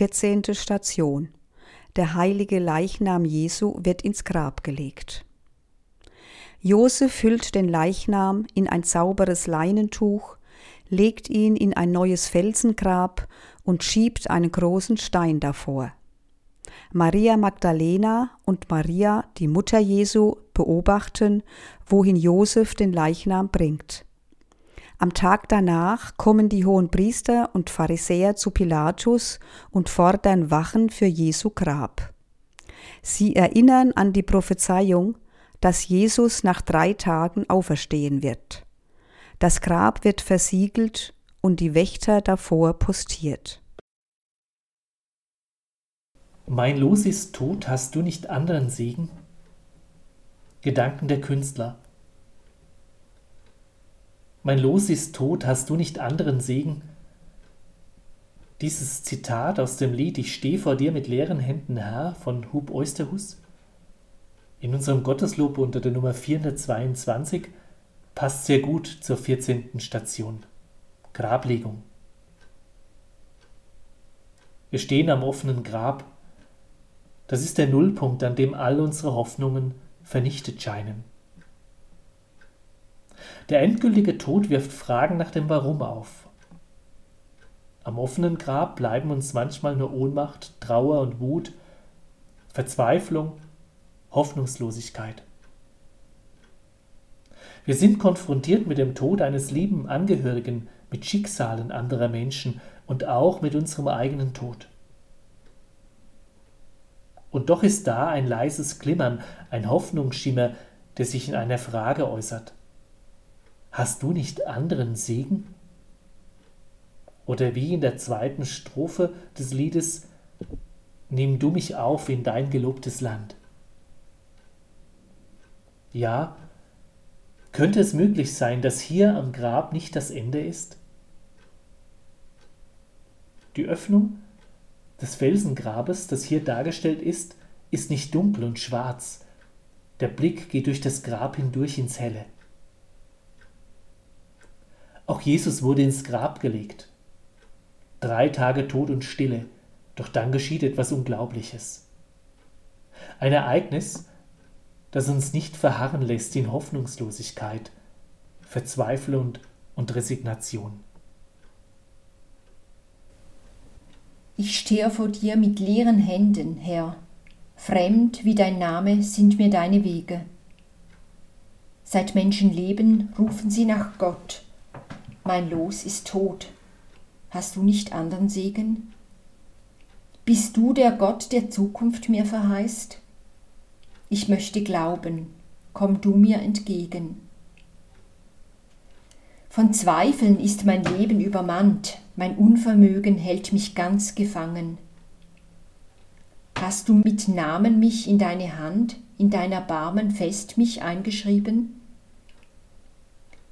14. Station. Der heilige Leichnam Jesu wird ins Grab gelegt. Josef füllt den Leichnam in ein sauberes Leinentuch, legt ihn in ein neues Felsengrab und schiebt einen großen Stein davor. Maria Magdalena und Maria, die Mutter Jesu, beobachten, wohin Josef den Leichnam bringt. Am Tag danach kommen die hohen Priester und Pharisäer zu Pilatus und fordern Wachen für Jesu Grab. Sie erinnern an die Prophezeiung, dass Jesus nach drei Tagen auferstehen wird. Das Grab wird versiegelt und die Wächter davor postiert. Mein Los ist tot, hast du nicht anderen Segen? Gedanken der Künstler. Mein Los ist tot, hast du nicht anderen Segen? Dieses Zitat aus dem Lied Ich steh vor dir mit leeren Händen, Herr von Hub Oysterhus in unserem Gotteslob unter der Nummer 422 passt sehr gut zur 14. Station. Grablegung. Wir stehen am offenen Grab. Das ist der Nullpunkt, an dem all unsere Hoffnungen vernichtet scheinen. Der endgültige Tod wirft Fragen nach dem Warum auf. Am offenen Grab bleiben uns manchmal nur Ohnmacht, Trauer und Wut, Verzweiflung, Hoffnungslosigkeit. Wir sind konfrontiert mit dem Tod eines lieben Angehörigen, mit Schicksalen anderer Menschen und auch mit unserem eigenen Tod. Und doch ist da ein leises Glimmern, ein Hoffnungsschimmer, der sich in einer Frage äußert. Hast du nicht anderen Segen? Oder wie in der zweiten Strophe des Liedes, Nimm du mich auf in dein gelobtes Land. Ja, könnte es möglich sein, dass hier am Grab nicht das Ende ist? Die Öffnung des Felsengrabes, das hier dargestellt ist, ist nicht dunkel und schwarz. Der Blick geht durch das Grab hindurch ins Helle. Auch Jesus wurde ins Grab gelegt. Drei Tage Tod und Stille, doch dann geschieht etwas Unglaubliches. Ein Ereignis, das uns nicht verharren lässt in Hoffnungslosigkeit, Verzweiflung und Resignation. Ich stehe vor dir mit leeren Händen, Herr. Fremd wie dein Name sind mir deine Wege. Seit Menschen leben, rufen sie nach Gott mein Los ist tot. Hast du nicht anderen Segen? Bist du der Gott, der Zukunft mir verheißt? Ich möchte glauben, komm du mir entgegen. Von Zweifeln ist mein Leben übermannt, mein Unvermögen hält mich ganz gefangen. Hast du mit Namen mich in deine Hand, in dein Erbarmen fest mich eingeschrieben?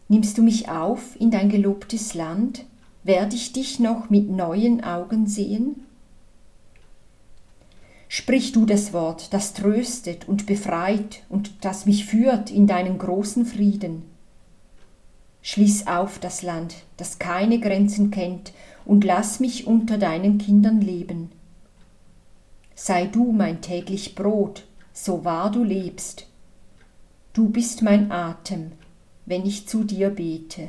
Nimmst du mich auf in dein gelobtes Land? Werde ich dich noch mit neuen Augen sehen? Sprich du das Wort, das tröstet und befreit und das mich führt in deinen großen Frieden. Schließ auf das Land, das keine Grenzen kennt, und lass mich unter deinen Kindern leben. Sei du mein täglich Brot, so wahr du lebst. Du bist mein Atem, wenn ich zu dir bete.